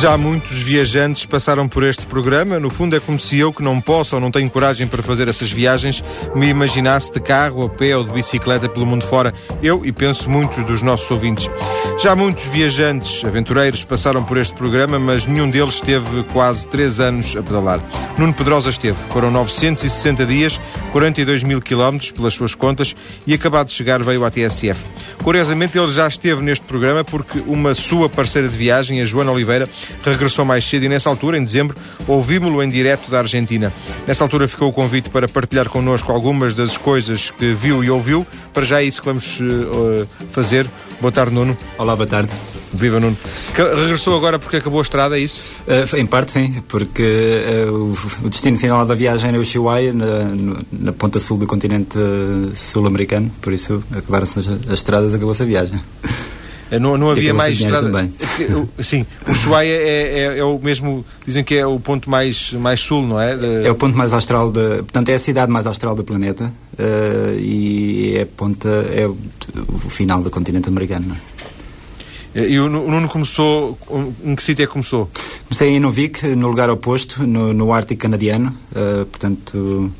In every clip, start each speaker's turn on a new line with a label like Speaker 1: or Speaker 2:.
Speaker 1: Já muitos viajantes passaram por este programa. No fundo, é como se eu, que não posso ou não tenho coragem para fazer essas viagens, me imaginasse de carro, a pé ou de bicicleta pelo mundo fora. Eu e penso muitos dos nossos ouvintes. Já muitos viajantes, aventureiros, passaram por este programa, mas nenhum deles esteve quase três anos a pedalar. Nuno Pedrosa esteve. Foram 960 dias, 42 mil quilómetros pelas suas contas e acabado de chegar veio à TSF. Curiosamente, ele já esteve neste programa porque uma sua parceira de viagem, a Joana Oliveira, regressou mais cedo e nessa altura, em dezembro, ouvimos-lo em direto da Argentina. Nessa altura ficou o convite para partilhar connosco algumas das coisas que viu e ouviu. Para já é isso que vamos uh, fazer. Boa tarde, Nuno.
Speaker 2: Olá, boa tarde.
Speaker 1: Viva Nuno. Que regressou agora porque acabou a estrada, é isso?
Speaker 2: Uh, em parte sim, porque uh, o, o, destino final da viagem é o Ushuaia, na, na, ponta sul do continente sul-americano, por isso acabaram-se as, as estradas, acabou-se a viagem.
Speaker 1: Não, não havia mais estrada. Também. Sim, o Ushuaia é, é, é, o mesmo, dizem que é o ponto mais, mais sul, não é?
Speaker 2: De... É o ponto mais austral, de, portanto é a cidade mais austral do planeta uh, e é, ponta, é o, o final do continente americano.
Speaker 1: É? E o Nuno começou, em que sítio é que começou?
Speaker 2: Comecei em Novik, no lugar oposto, no, no Ártico canadiano, uh, portanto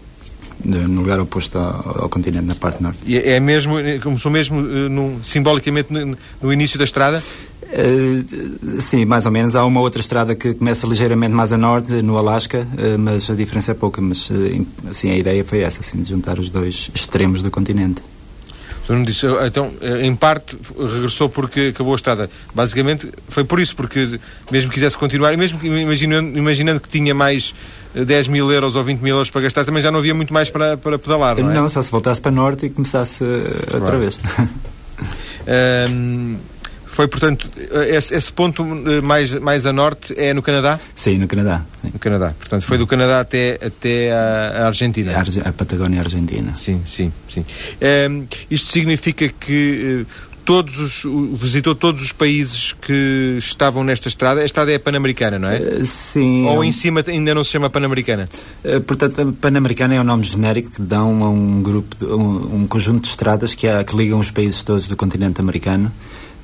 Speaker 2: no lugar oposto ao, ao, continente, na parte norte.
Speaker 1: E é mesmo, começou mesmo uh, num, simbolicamente no, no, início da estrada?
Speaker 2: Uh, sim, mais ou menos. Há uma outra estrada que começa ligeiramente mais a norte, no Alasca, uh, mas a diferença é pouca. Mas assim, a ideia foi essa, assim, de juntar os dois extremos do continente.
Speaker 1: Não disse, então, em parte, regressou porque acabou a estrada. Basicamente, foi por isso, porque mesmo que quisesse continuar, mesmo imaginando, imaginando que tinha mais 10 mil euros ou 20 mil euros para gastar, também já não havia muito mais para, para pedalar, não é?
Speaker 2: Não, só se voltasse para norte e começasse outra vez.
Speaker 1: um, foi, portanto, esse, esse, ponto eh, mais, mais a norte é no Canadá?
Speaker 2: Sim, no Canadá. Sim.
Speaker 1: No Canadá. Portanto, foi do Canadá até, até a, Argentina.
Speaker 2: A, a Patagónia Argentina.
Speaker 1: Sim, sim, sim. Um, isto significa que uh, todos os, visitou todos os países que estavam nesta estrada. A estrada é pan-americana, não é?
Speaker 2: Uh, sim.
Speaker 1: Ou em cima ainda não se chama pan-americana?
Speaker 2: Portanto, a pan-americana é o um nome genérico que dão a um grupo, de, um, um, conjunto de estradas que, há, que ligam os países todos do continente americano.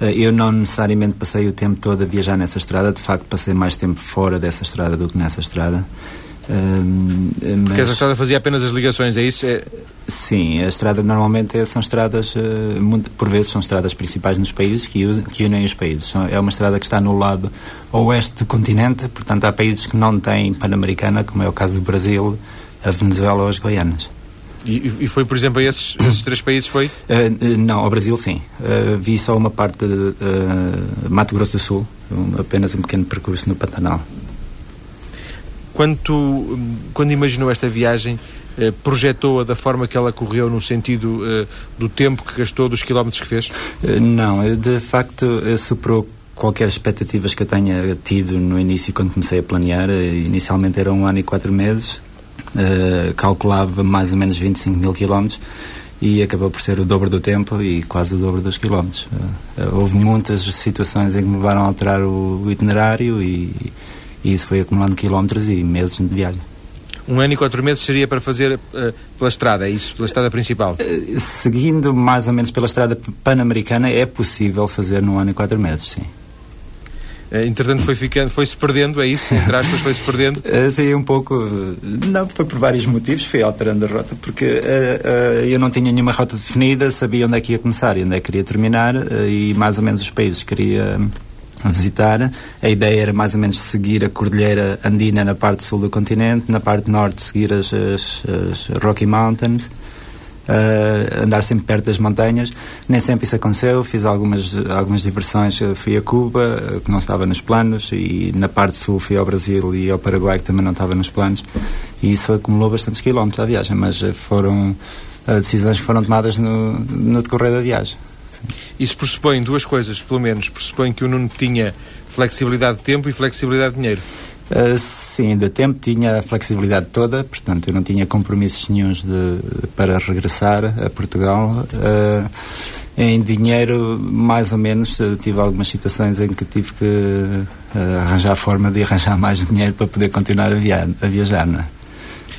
Speaker 2: Uh, eu não necessariamente passei o tempo todo a viajar nessa estrada, de facto passei mais tempo fora dessa estrada do que nessa estrada.
Speaker 1: mas... Porque essa estrada fazia apenas as ligações, é isso? É...
Speaker 2: Sim, a estrada normalmente é, são estradas, uh, muito, por vezes são estradas principais nos países que, usam, que unem os países. é uma estrada que está no lado oeste do continente, portanto há países que não têm Pan-Americana, como é o caso do Brasil, a Venezuela ou as Guianas.
Speaker 1: E, e foi, por exemplo, a esses, esses três países foi?
Speaker 2: Uh, não, ao Brasil sim. Uh, vi só uma parte de uh, Mato Grosso do Sul, um, apenas um pequeno percurso no Pantanal.
Speaker 1: Quando, tu, quando imaginou esta viagem, projetou-a da forma que ela correu no sentido do tempo que gastou, dos quilómetros que fez?
Speaker 2: Não, de facto superou qualquer expectativas que eu tenha tido no início quando comecei a planear. Inicialmente era um ano e quatro meses, calculava mais ou menos 25 mil quilómetros e acabou por ser o dobro do tempo e quase o dobro dos quilómetros. houve muitas situações em que me levaram a alterar o, o itinerário e, e, isso foi acumulando quilómetros e meses de viagem
Speaker 1: um ano e quatro meses seria para fazer uh, pela estrada, é isso? Pela estrada principal?
Speaker 2: Uh, seguindo mais ou menos pela estrada pan-americana, é possível fazer num ano e quatro meses, sim.
Speaker 1: Uh, entretanto foi ficando, foi-se perdendo, é isso? Entre aspas, foi-se perdendo?
Speaker 2: Uh, sim, um pouco. Não, foi por vários motivos, fui alterando a rota, porque uh, eu não tinha nenhuma rota definida, sabia onde é que ia começar e onde é que queria terminar, e mais ou menos os países queria visitar. A ideia era mais ou menos seguir a Cordilheira Andina na parte sul do continente, na parte norte seguir as, as, as Rocky Mountains. Uh, andar sempre perto das montanhas. Nem sempre isso aconteceu. Fiz algumas, algumas diversões. Fui a Cuba, que não estava nos planos, e na parte sul fui ao Brasil e ao Paraguai, que também não estava nos planos. E isso acumulou bastantes quilómetros à viagem, mas foram decisões que foram tomadas no, no decorrer da viagem.
Speaker 1: Isso pressupõe duas coisas, pelo menos. Pressupõe que o Nuno tinha flexibilidade de tempo e flexibilidade de dinheiro.
Speaker 2: Uh, sim, de tempo tinha a flexibilidade toda, portanto eu não tinha compromissos nenhums de, para regressar a Portugal. Uh, em dinheiro, mais ou menos, tive algumas situações em que tive que uh, arranjar forma de arranjar mais dinheiro para poder continuar a, via a viajar. Não é?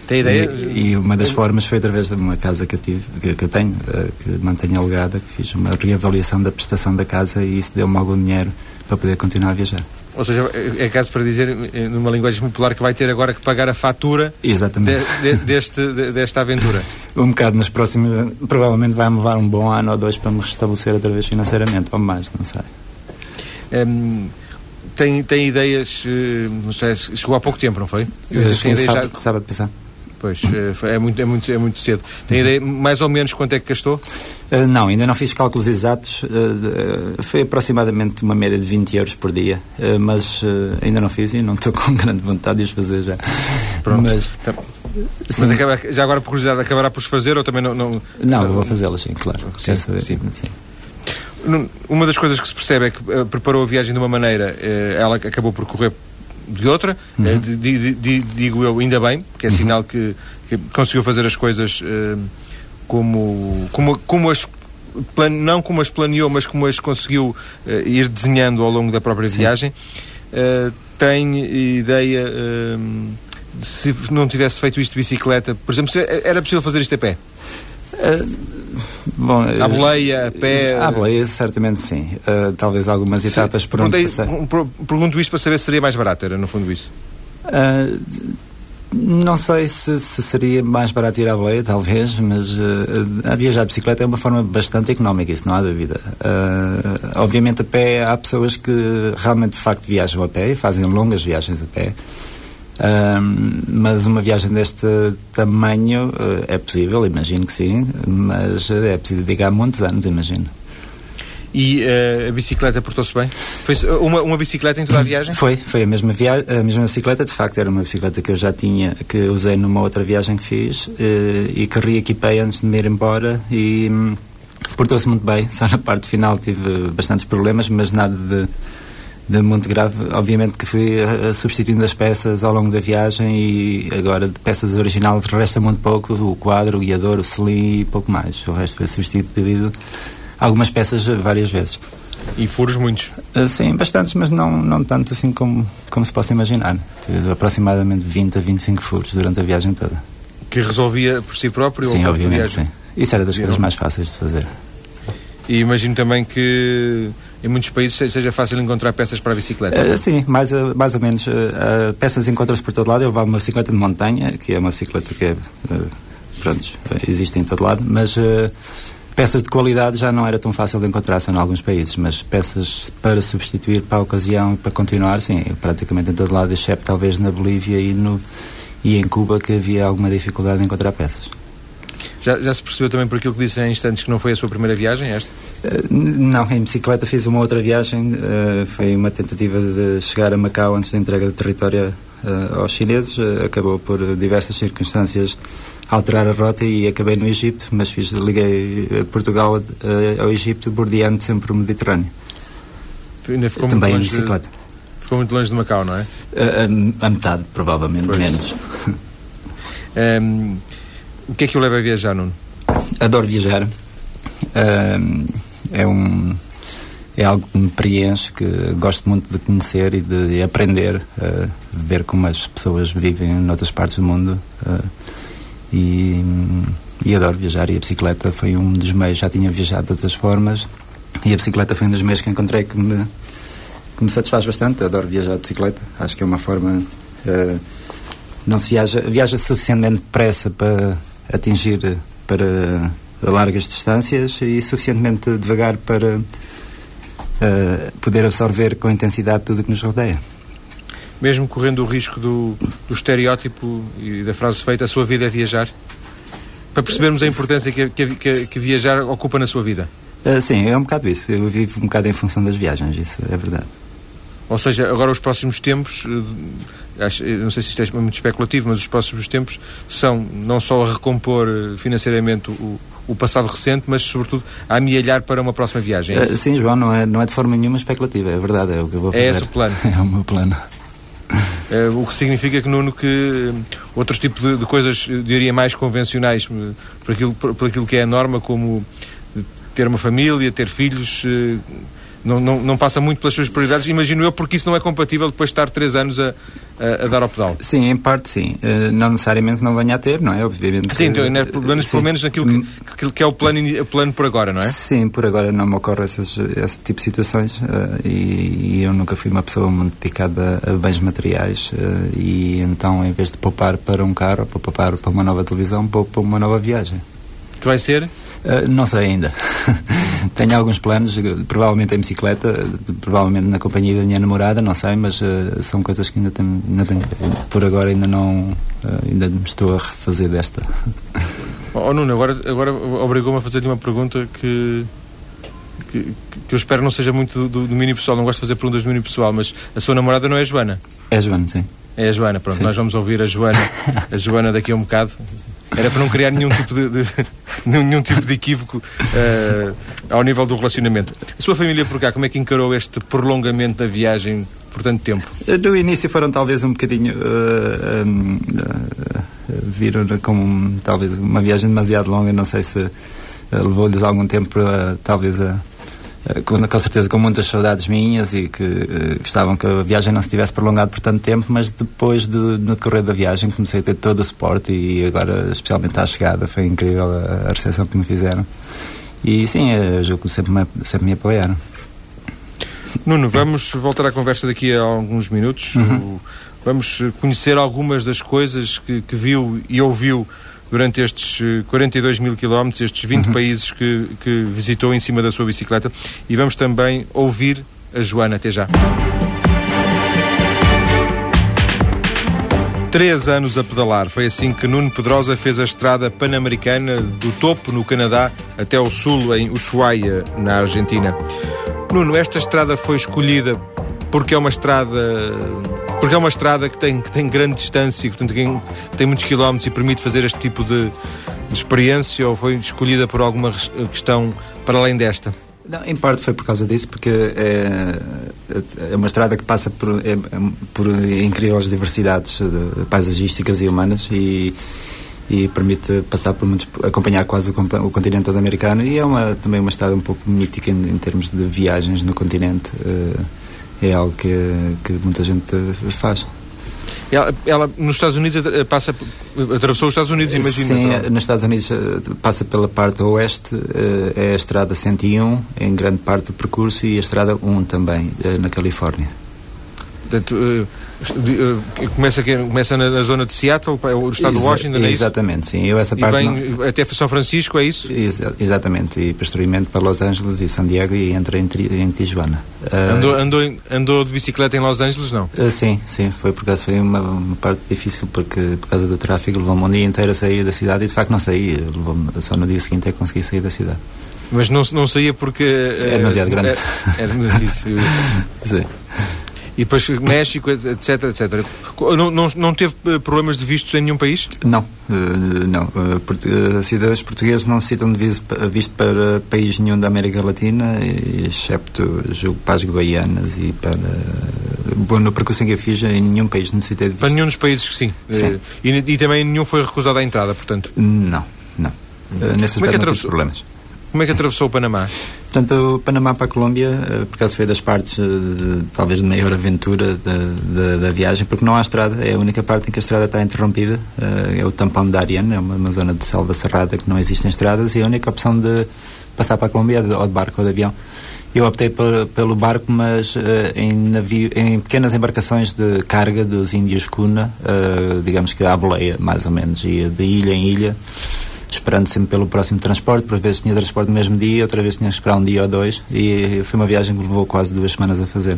Speaker 1: Tem ideia?
Speaker 2: E, e, uma das formas foi através de uma casa que eu, tive, que, que eu tenho, que mantenho alugada, que fiz uma reavaliação da prestação da casa e isso deu-me algum dinheiro para poder continuar a viajar.
Speaker 1: Ou seja, é, é caso para dizer, eh, numa linguagem popular, que vai ter agora que pagar a fatura
Speaker 2: Exatamente.
Speaker 1: De, de, deste, de, desta aventura.
Speaker 2: um bocado nas próximas. Provavelmente vai-me levar um bom ano ou dois para me restabelecer outra vez financeiramente, ou mais, não sei.
Speaker 1: Um, tem, tem ideias, eh, não sei, chegou há pouco tempo, não foi?
Speaker 2: Eu tem ideias sábado, já... sábado pensar.
Speaker 1: Pois, eh, é muito, é muito, é muito cedo. Tem ideia mais ou menos quanto é que gastou?
Speaker 2: Uh, não, ainda não fiz cálculos exatos. Uh, foi aproximadamente uma média de 20 euros por dia, uh, mas ainda não fiz e não estou com grande vontade de os fazer já.
Speaker 1: Pronto. Mas, então, mas acaba, já agora, por curiosidade, acabará por os fazer ou também não. Não,
Speaker 2: não vou fazê-las, sim, claro.
Speaker 1: Sim, sim. sim. Uma das coisas que se percebe é que preparou a viagem de uma maneira, ela acabou por correr de outra, uhum. Eh, digo eu, ainda bem, porque é uhum. sinal que, que, conseguiu fazer as coisas uh, como, como, como as plan, não como as planeou, mas como as conseguiu uh, ir desenhando ao longo da própria Sim. viagem. Uh, tem ideia de se não tivesse feito isto de bicicleta, por exemplo, era possível fazer isto a pé?
Speaker 2: Bom,
Speaker 1: à boleia, a pé?
Speaker 2: À boleia, certamente sim. Uh, talvez algumas etapas por onde passar.
Speaker 1: Pergunto isto para saber se seria mais barato, era no fundo isso.
Speaker 2: Uh, não sei se, se, seria mais barato ir à boleia, talvez, mas uh, a viajar de bicicleta é uma forma bastante económica, isso não há dúvida. Uh, obviamente a pé há pessoas que realmente de facto viajam a pé e fazem longas viagens a pé. Um, mas uma viagem deste tamanho uh, é possível, imagino que sim, mas é preciso dedicar muitos anos, imagino.
Speaker 1: E uh, a bicicleta portou-se bem? Foi uma, uma bicicleta em toda a viagem?
Speaker 2: Foi, foi a mesma, via a mesma bicicleta, de facto era uma bicicleta que eu já tinha, que usei numa outra viagem que fiz uh, e que reequipei antes de me ir embora e um, portou-se muito bem, só na parte final tive bastantes problemas, mas nada de de muito grave. Obviamente que fui uh, substituindo as peças ao longo da viagem e agora de peças originais resta muito pouco, o quadro, o guiador, o selim e pouco mais. O resto foi substituído algumas peças várias vezes.
Speaker 1: E furos muitos?
Speaker 2: Uh, sim, bastantes, mas não, não tanto assim como, como se possa imaginar. Tive aproximadamente 20 a 25 furos durante a viagem toda.
Speaker 1: Que resolvia por si próprio?
Speaker 2: Sim, obviamente, sim. Isso era das coisas mais fáceis de fazer.
Speaker 1: E imagino também que em muitos países seja fácil encontrar peças para a bicicleta.
Speaker 2: Uh, sim, mais, uh, mais ou menos. Uh, peças encontram-se por todo lado. Eu levava uma bicicleta de montanha, que é uma bicicleta que é, pronto, existe em todo lado, mas peças de qualidade já não era tão fácil de encontrar em alguns países, mas peças para substituir para a ocasião para continuar, sim, praticamente em todo lado, exceto talvez na Bolívia e, no, e em Cuba, que havia alguma dificuldade em encontrar peças.
Speaker 1: Já, já se percebeu também por aquilo que disse em instantes que não foi a sua primeira viagem, esta?
Speaker 2: Uh, não, em bicicleta fiz uma outra viagem, uh, foi uma tentativa de chegar a Macau antes da entrega do território uh, aos chineses, acabou por diversas circunstâncias alterar a rota e acabei no Egito, mas fiz, liguei Portugal ao Egito, bordeando sempre o Mediterrâneo.
Speaker 1: Ainda ficou
Speaker 2: Também
Speaker 1: muito
Speaker 2: em bicicleta.
Speaker 1: De, ficou muito longe de Macau, não é?
Speaker 2: A, a metade, provavelmente, pois. menos.
Speaker 1: um, O que é que o leva a viajar, Nuno?
Speaker 2: Adoro viajar. Uh, é um é algo que me preenche, que gosto muito de conhecer e de aprender, uh, ver como as pessoas vivem noutras partes do mundo. Uh, e, e, adoro viajar. E a bicicleta foi um dos meios, já tinha viajado de outras formas, e a bicicleta foi um dos meios que encontrei que me, que me satisfaz bastante. Adoro viajar de bicicleta, acho que é uma forma. Uh, não se viaja, viaja suficientemente depressa para atingir para largas distâncias e suficientemente devagar para uh, poder absorver com intensidade tudo o que nos rodeia.
Speaker 1: Mesmo correndo o risco do, do estereótipo e da frase feita, a sua vida é viajar? Para percebermos a importância que, que, que viajar ocupa na sua vida.
Speaker 2: Uh, sim, é um bocado isso. Eu vivo um bocado em função das viagens, isso é verdade.
Speaker 1: Ou seja, agora os próximos tempos, eh, acho, não sei se isto é muito especulativo, mas os próximos tempos são não só a recompor eh, financeiramente o, o passado recente, mas sobretudo a amealhar para uma próxima viagem. É
Speaker 2: uh, sim, João, não é, não é de forma nenhuma especulativa, é verdade, é o que eu vou fazer.
Speaker 1: É esse o plano.
Speaker 2: é o meu plano.
Speaker 1: Uh, o que significa que, Nuno, que outros tipos de, de coisas, diria, mais convencionais, por aquilo, por, por aquilo que é a norma, como ter uma família, ter filhos, não, não, não passa muito pelas suas prioridades, imagino eu, porque isso não é compatível depois de estar três anos a, a, a, dar ao pedal.
Speaker 2: Sim, em parte sim. Uh, não necessariamente não venha a ter, não é? Obviamente.
Speaker 1: Sim, então, né, pelo, menos, pelo menos naquilo que, que, que, é o plano, o plano por agora, não é?
Speaker 2: Sim, por agora não me ocorre essas, esse tipo de situações uh, e, e, eu nunca fui uma pessoa muito dedicada a, a bens materiais uh, e então em vez de poupar para um carro, para poupar para uma nova televisão, poupo para uma nova viagem.
Speaker 1: Que vai ser?
Speaker 2: Uh, não sei ainda. Tenho alguns planos, provavelmente em bicicleta, provavelmente na companhia da minha namorada, não sei, mas uh, são coisas que ainda tenho, ainda tenho, por agora ainda não, ainda me estou a refazer desta.
Speaker 1: Oh, Nuno, agora, agora obrigou-me a fazer-lhe uma pergunta que, que, que, eu espero não seja muito do, do, domínio pessoal, não gosto de fazer perguntas do domínio pessoal, mas a sua namorada não é a Joana?
Speaker 2: É a Joana, sim.
Speaker 1: É a Joana, pronto, sim. nós vamos ouvir a Joana, a Joana daqui a um bocado. Era para não criar nenhum tipo de, de nenhum tipo de equívoco uh, ao nível do relacionamento. A sua família por cá, como é que encarou este prolongamento da viagem por tanto tempo?
Speaker 2: No início foram talvez um bocadinho. Uh, um, uh, viram como talvez uma viagem demasiado longa, não sei se levou-lhes algum tempo talvez a eh, com, com, certeza com muitas saudades minhas e que uh, gostavam que a viagem não se tivesse prolongado por tanto tempo, mas depois de, no decorrer da viagem comecei a ter todo o suporte e agora, especialmente à chegada, foi incrível a, a recepção que me fizeram. E sim, eu julgo que sempre me, sempre me apoiaram.
Speaker 1: Nuno, vamos voltar à conversa daqui a alguns minutos. Uhum. Vamos conhecer algumas das coisas que, que viu e ouviu durante estes 42 eh, mil quilómetros, estes 20 uhum. países que, que visitou em cima da sua bicicleta. E vamos também ouvir a Joana. Até já. Três anos a pedalar. Foi assim que Nuno Pedrosa fez a estrada pan-americana do topo, no Canadá, até o sul, em Ushuaia, na Argentina. Nuno, esta estrada foi escolhida porque é uma estrada porque é uma estrada que tem, que tem grande distância, portanto, tem, tem muitos quilómetros e permite fazer este tipo de, de experiência ou foi escolhida por alguma questão para além desta?
Speaker 2: Não, em parte foi por causa disso, porque é, é uma estrada que passa por, é, por incríveis diversidades paisagísticas e humanas e, e permite passar por muitos, acompanhar quase o, o continente todo americano e é uma, também uma estrada um pouco mítica em, em termos de viagens no continente. Uh, é algo que, que muita gente faz.
Speaker 1: Ela, ela, nos Estados Unidos passa atravessou os Estados Unidos, imagina.
Speaker 2: Sim, então. nos Estados Unidos eh, passa pela parte oeste, eh, é a estrada 101 em grande parte do percurso e a estrada 1 também eh, na Califórnia.
Speaker 1: Portanto, eh, começa, aqui, começa na, na, zona de Seattle, o estado Exa de Washington, é
Speaker 2: Exatamente,
Speaker 1: isso?
Speaker 2: sim. Eu essa parte
Speaker 1: e vem não... até São Francisco, é isso?
Speaker 2: Exa exatamente, e posteriormente para Los Angeles e San Diego e entra em, em Tijuana.
Speaker 1: Uh... Andou, andou, andou de bicicleta em Los Angeles, não?
Speaker 2: Uh, sim, sim, foi por causa, foi uma, uma, parte difícil porque por causa do tráfego levou-me um dia inteiro a sair da cidade e de facto não saí, só no dia seguinte é que consegui sair da cidade.
Speaker 1: Mas não, não saía porque...
Speaker 2: Uh, é demasiado grande. É,
Speaker 1: é demasiado... sim e depois México, etc, etc. Não, não, não teve eh, problemas de vistos em nenhum país?
Speaker 2: Não, uh, não. Uh, cidadãos portugueses não necessitam de visto, para país nenhum da América Latina, excepto, julgo, para as Guianas e para... Bom, no percurso em que eu fiz, em nenhum país necessitei de visto.
Speaker 1: Para nenhum dos países que sim. sim. E, e, também nenhum foi recusado a entrada, portanto?
Speaker 2: Não, não. Nesse Como é que não problemas.
Speaker 1: Como é que atravessou o Panamá?
Speaker 2: Portanto, o Panamá para a Colômbia, eh, por acaso foi das partes, eh, talvez, de maior aventura da, da, da, viagem, porque não há estrada, é a única parte em que a estrada está interrompida, eh, é o tampão de Ariane, é uma, uma zona de selva cerrada que não existem estradas e a única opção de passar para a Colômbia é ou de barco ou de avião. Eu optei por, pelo barco, mas uh, em, navio, em pequenas embarcações de carga dos índios Cuna, uh, digamos que à boleia, mais ou menos, ia de ilha em ilha esperando sempre pelo próximo transporte, por vezes tinha transporte no mesmo dia, outra vez tinha que esperar um dia ou dois, e foi uma viagem que levou quase duas semanas a fazer.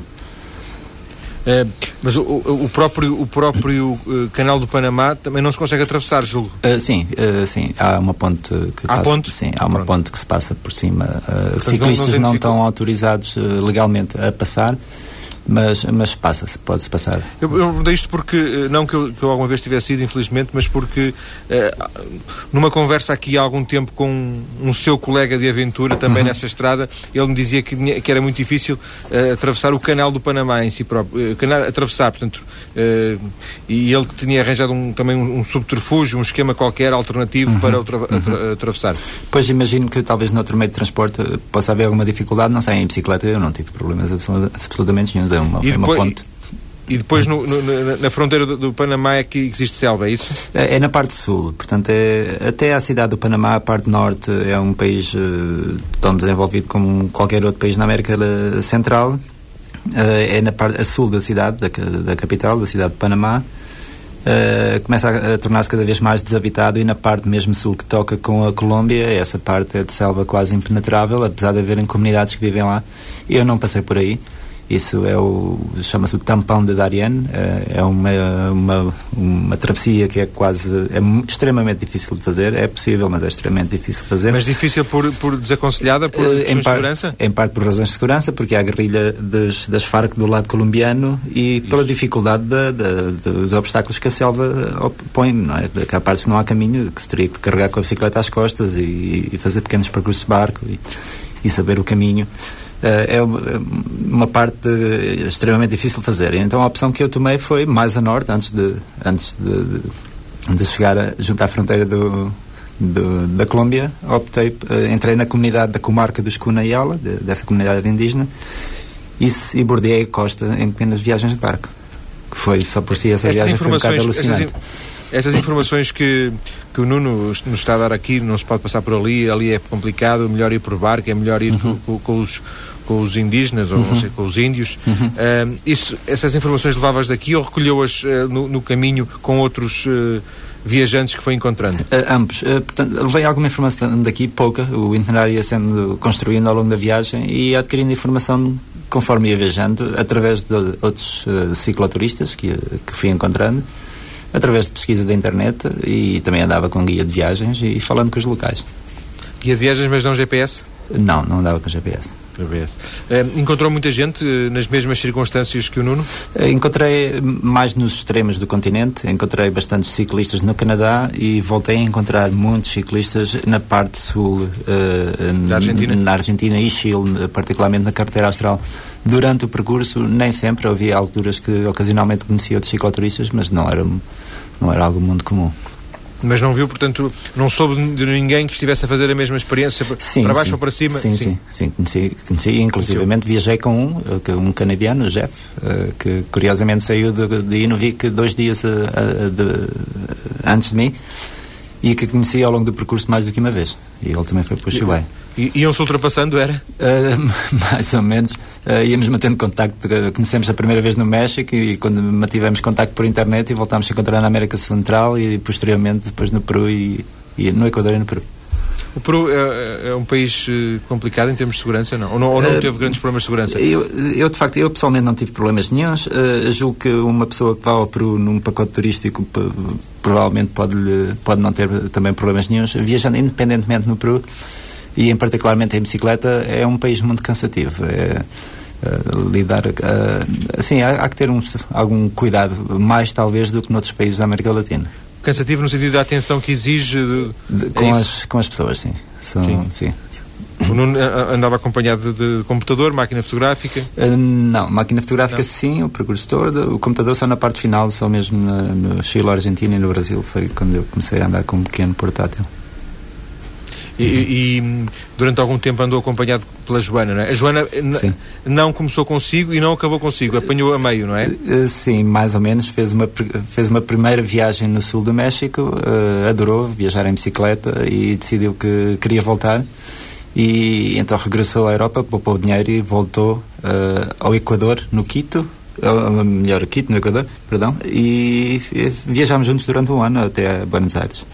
Speaker 1: É, mas o, o, próprio, o próprio uh, canal do Panamá também não se consegue atravessar, julgo?
Speaker 2: Uh, sim, uh, sim, há uma ponte que há passa, ponte? Sim, há uma Pronto. ponte que se passa por cima. ciclistas não, não estão autorizados legalmente a passar mas, mas passa-se, pode-se passar.
Speaker 1: Eu, eu perguntei isto porque, eh, não que eu, que eu, alguma vez tivesse ido, infelizmente, mas porque eh, numa conversa aqui há algum tempo com um seu colega de aventura, também uhum. nessa estrada, ele me dizia que, que era muito difícil eh, atravessar o canal do Panamá em si próprio, canal, atravessar, portanto, e ele que tinha arranjado um, também um, um, subterfúgio, um esquema qualquer alternativo uhum. para uhum. atravessar.
Speaker 2: Pois imagino que talvez noutro meio de transporte possa haver alguma dificuldade, não sei, em bicicleta eu não tive problemas absolutamente nenhum uma, e depois, uma ponte.
Speaker 1: E depois no, no, na fronteira do, do, Panamá é que existe selva, é isso?
Speaker 2: É, é na parte sul, portanto, é, até a cidade do Panamá, a parte norte, é um país uh, tão desenvolvido como qualquer outro país na América Central. Uh, é na parte a sul da cidade, da, da capital, da cidade de Panamá. Uh, começa a, a tornar-se cada vez mais desabitado e na parte mesmo sul que toca com a Colômbia, essa parte é de selva quase impenetrável, apesar de haverem comunidades que vivem lá. Eu não passei por aí, isso é o chama-se o tampão de Darien. É, é uma, uma, uma travessia que é quase é extremamente difícil de fazer. É possível, mas é extremamente difícil de fazer.
Speaker 1: Mas difícil por, por desaconselhada por uh,
Speaker 2: em
Speaker 1: de segurança?
Speaker 2: Em parte por razões de segurança, porque há a guerrilha das, das Farc do lado colombiano e Isso. pela dificuldade de, de, dos obstáculos que a selva põe. Não é? Porque há partes que não há caminho, que se teria que carregar com a bicicleta às costas e, e fazer pequenos percursos de barco e, e saber o caminho. Eh, é uma parte extremamente difícil de fazer. Então a opção que eu tomei foi mais a norte, antes de, antes de, de chegar a, junto à fronteira do, do, da Colômbia, optei, uh, entrei na comunidade da comarca dos Cunayala, de, dessa comunidade indígena, e, e bordeei a costa em pequenas viagens de barco. Que foi só por si essa
Speaker 1: estas
Speaker 2: viagem foi um bocado alucinante.
Speaker 1: Estas informações que, que o Nuno nos está a dar aqui, não se pode passar por ali, ali é complicado, melhor ir por barco, é melhor ir uhum. com, com, os, com os indígenas, ou uhum. sei, com os índios. Uhum. Uh, isso, essas informações levavas daqui ou recolheu-as uh, no, no, caminho com outros uh, viajantes que foi encontrando?
Speaker 2: ambos. portanto, levei alguma informação daqui, pouca. O itinerário ia sendo construído ao longo da viagem e adquirindo informação conforme ia viajando, através de outros cicloturistas que, que fui encontrando através de pesquisa da internet e também andava com guia de viagens e falando com os locais.
Speaker 1: Guia de viagens, mas não GPS?
Speaker 2: Não, não andava com GPS.
Speaker 1: Uh, encontrou muita gente uh, nas mesmas circunstâncias que o Nuno?
Speaker 2: Uh, encontrei mais nos extremos do continente, encontrei bastantes ciclistas no Canadá e voltei a encontrar muitos ciclistas na parte sul,
Speaker 1: Argentina?
Speaker 2: na Argentina e Chile, particularmente na carteira austral. Durante o percurso, nem sempre havia alturas que ocasionalmente conhecia outros cicloturistas, mas não era, não era algo muito comum.
Speaker 1: Mas não viu, portanto, não soube de ninguém que estivesse a fazer a mesma experiência
Speaker 2: sim,
Speaker 1: para baixo
Speaker 2: sim.
Speaker 1: ou para cima?
Speaker 2: Sim, sim, sim, conheci, conheci inclusivamente viajei com um, eh, um canadiano, o Jeff, eh, que curiosamente saiu de, de Inuvik dois dias eh, de, antes de mim e que conheci ao longo do percurso mais do que uma vez. E ele também foi para o Chile.
Speaker 1: E iam-se ultrapassando, era?
Speaker 2: Uh, mais ou menos. Uh, íamos mantendo contacto. Uh, conhecemos a primeira vez no México e, quando mantivemos contacto por internet e voltámos a encontrar na América Central e posteriormente depois no Peru e, e no Equador e no Peru.
Speaker 1: O Peru é, é, um país complicado em termos de segurança, não? Ou não, ou não teve grandes problemas de segurança?
Speaker 2: Eu, eu, de facto, eu pessoalmente não tive problemas nenhums. Uh, julgo que uma pessoa que vá ao Peru num pacote turístico provavelmente pode, pode não ter também problemas nenhums. Viajando independentemente no Peru, e em particularmente em bicicleta é um país muito cansativo. É, Uh, lidar uh, assim há, há, que ter um, algum cuidado mais talvez do que noutros países da América Latina
Speaker 1: cansativo no sentido da atenção que exige de,
Speaker 2: de, é com, é as, com as pessoas sim, São, sim. sim.
Speaker 1: O Nuno andava acompanhado de, de computador, máquina fotográfica?
Speaker 2: Uh, não, máquina fotográfica não. sim, o percurso todo. O computador só na parte final, só mesmo na, no Chile, Argentina e no Brasil. Foi quando eu comecei a andar com um pequeno portátil.
Speaker 1: E, e, durante algum tempo andou acompanhado pela Joana, não é? A Joana não começou consigo e não acabou consigo, apanhou a meio, não é?
Speaker 2: Eh, sim, mais ou menos. Fez uma, fez uma primeira viagem no sul do México, uh, adorou viajar em bicicleta e decidiu que queria voltar. E então regressou à Europa, poupou dinheiro e voltou uh, ao Equador, no Quito, uh, melhor, Quito, no Equador, perdão, e viajámos juntos durante um ano até Buenos Aires.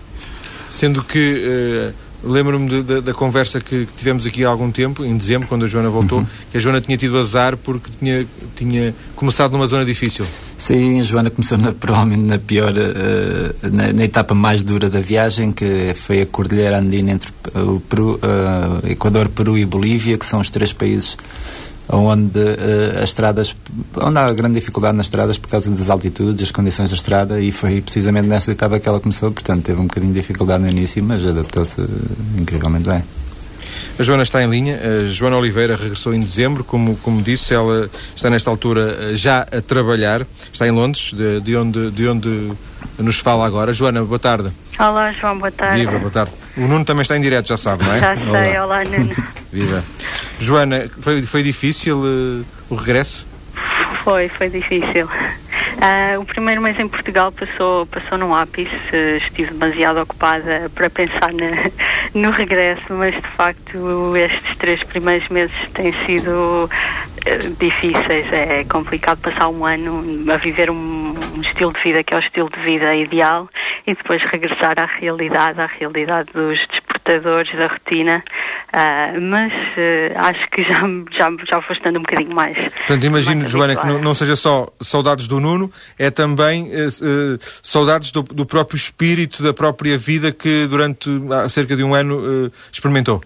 Speaker 1: Sendo que Lembro-me da conversa que, que, tivemos aqui há algum tempo, em dezembro, quando a Joana voltou, uhum. que a Joana tinha tido azar porque tinha, tinha começado numa zona difícil.
Speaker 2: Sim, a Joana começou na, provavelmente na pior, uh, na, na, etapa mais dura da viagem, que foi a Cordilheira Andina entre o Peru, uh, Equador, Peru e Bolívia, que são os três países onde uh, as estradas, onde há grande dificuldade nas estradas por causa das altitudes, as condições da estrada, e foi precisamente nessa etapa que ela começou, portanto teve um bocadinho de dificuldade no início, mas adaptou-se incrivelmente bem.
Speaker 1: A Joana está em linha. A Joana Oliveira regressou em dezembro, como, como disse, ela está nesta altura eh, já a trabalhar. Está em Londres, de, de onde, de onde nos fala agora. Joana, boa tarde.
Speaker 3: Olá, João, boa tarde.
Speaker 1: Viva, boa tarde. O Nuno também está em direto, já sabe, não é?
Speaker 3: Já sei, olá, olá Nuno.
Speaker 1: Viva. Joana, foi, foi difícil uh, o regresso?
Speaker 3: Foi, foi difícil. Uh, o primeiro mês em Portugal passou, passou num ápice, estive demasiado ocupada para pensar na, no regresso, mas de facto estes três primeiros meses têm sido uh, difíceis. É complicado passar um ano a viver um, um estilo de vida que é o estilo de vida ideal e depois regressar à realidade, à realidade dos da rotina. Uh, mas uh, acho que já, já, já vou estando um bocadinho mais.
Speaker 1: Portanto, imagino, Joana, que não, não, seja só saudades do Nuno, é também uh, saudades do, do, próprio espírito, da própria vida que durante cerca de um ano experimentou.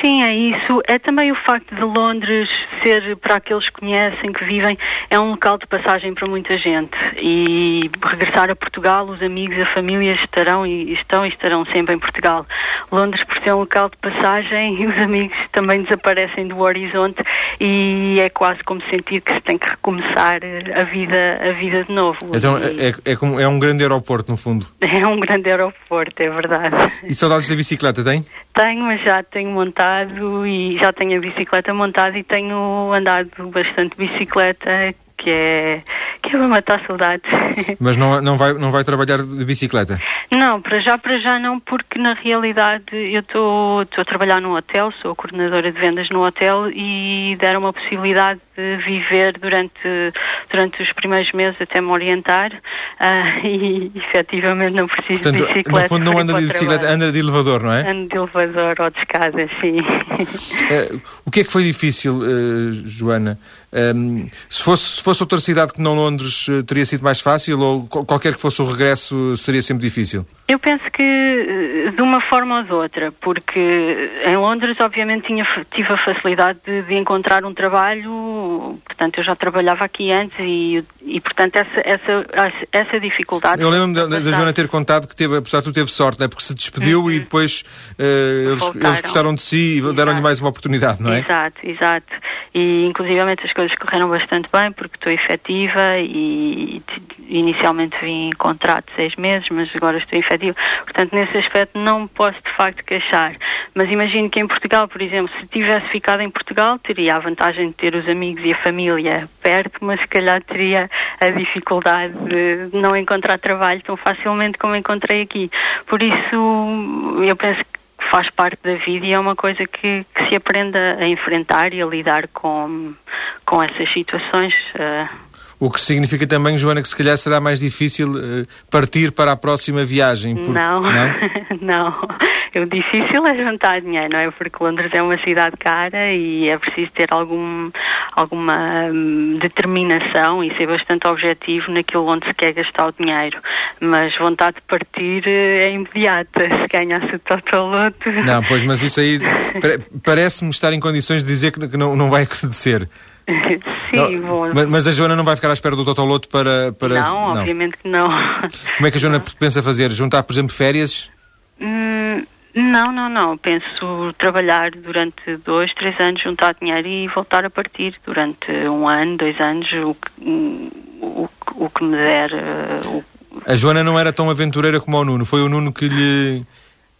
Speaker 3: Sim, é isso. É também o facto de Londres ser, para aqueles que conhecem, que vivem, é um local de passagem para muita gente. E regressar a Portugal, os amigos, a família estarão e estão e estarão sempre em Portugal. Londres, por ser um local de passagem, os amigos também desaparecem do horizonte e é quase como sentir que se tem que recomeçar a vida, a vida de novo.
Speaker 1: Então e... é, é, como, é um grande aeroporto, no fundo.
Speaker 3: É um grande aeroporto, é verdade.
Speaker 1: E saudades da bicicleta, tem?
Speaker 3: Tenho, mas já tenho montado e já tenho a bicicleta montada e tenho andado bastante bicicleta, que é que é para matar saudades.
Speaker 1: Mas não, não, vai, não vai trabalhar de bicicleta?
Speaker 3: Não, para já, para já não, porque na realidade eu estou a trabalhar num hotel, sou coordenadora de vendas no hotel e deram uma possibilidade de viver durante, durante os primeiros meses até me orientar uh, e efetivamente não preciso
Speaker 1: Portanto,
Speaker 3: de bicicleta.
Speaker 1: No fundo não anda de bicicleta, anda de elevador, não é?
Speaker 3: Anda de elevador ou de escada, sim.
Speaker 1: Uh, o que é que foi difícil, uh, Joana? Um, se, fosse, se fosse outra cidade que não Londres, eh, teria sido mais fácil ou qualquer que fosse o regresso seria sempre difícil?
Speaker 3: Eu penso que eh, de uma forma ou de outra, porque em Londres, obviamente, tinha, tive a facilidade de, de encontrar um trabalho, portanto, eu já trabalhava aqui antes e, e portanto, essa, essa, essa dificuldade.
Speaker 1: Eu lembro da, Joana ter contado que, teve, apesar de tudo, teve sorte, né? porque se despediu uhum. e depois uh, eles, eles, gostaram de si e deram-lhe mais uma oportunidade, não é?
Speaker 3: Exato, exato. E, inclusivamente, as coisas correram bastante bem, porque estou efetiva e, inicialmente vim em contrato de seis meses, mas agora estou efetiva efetivo. Portanto, nesse aspecto não posso de facto queixar. Mas imagino que em Portugal, por exemplo, se tivesse ficado em Portugal, teria a vantagem de ter os amigos e a família perto, mas se calhar teria a dificuldade de não encontrar trabalho tão facilmente como encontrei aqui. Por isso, eu penso que faz parte da vida e é uma coisa que, que se aprende a enfrentar e a lidar com, com essas situações. Uh,
Speaker 1: o que significa também, Joana, que se calhar será mais difícil uh, partir para a próxima viagem.
Speaker 3: Não, não, não. O difícil é juntar dinheiro, não é? Porque Londres é uma cidade cara e é preciso ter algum, alguma hum, determinação e ser bastante objetivo naquilo onde se quer gastar o dinheiro. Mas vontade de partir eh, é imediata, se ganhasse o Totoloto.
Speaker 1: Não, pois, mas isso aí parece-me estar em condições de dizer que não, não vai acontecer.
Speaker 3: Sim, não,
Speaker 1: bom. Mas a Joana não vai ficar à espera do Totoloto para, para.
Speaker 3: Não, não, obviamente que não.
Speaker 1: Como é que a Joana não. pensa fazer? Juntar, por exemplo, férias?
Speaker 3: Hum, não, não, não. Penso trabalhar durante dois, três anos, juntar dinheiro e voltar a partir durante um ano, dois anos, o que, o, o que me der. Uh, o...
Speaker 1: A Joana não era tão aventureira como o Nuno. Foi o Nuno que lhe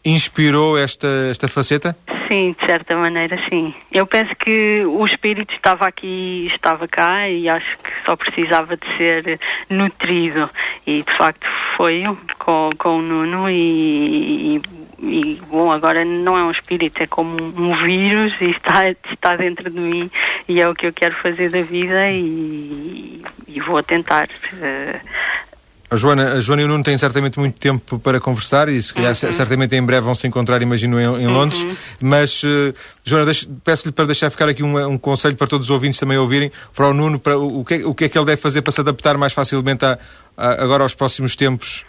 Speaker 1: inspirou esta, esta faceta?
Speaker 3: Sim, de certa maneira, sim. Eu penso que o espírito estava aqui, estava cá e acho que só precisava de ser nutrido. E de facto foi com, com o Nuno e, e, e bom, agora não é um espírito, é como um vírus e está, está dentro de mim e é o que eu quero fazer da vida e, e vou tentar. Uh,
Speaker 1: a Joana, a Joana e o Nuno têm certamente muito tempo para conversar e se calhar uhum. certamente em breve vão se encontrar, imagino, em, em Londres. Uhum. Mas, uh, Joana, peço-lhe para deixar ficar aqui um, um, conselho para todos os ouvintes também ouvirem, para o Nuno, para o, o, que, é, o que é que ele deve fazer para se adaptar mais facilmente a, a, agora aos próximos tempos.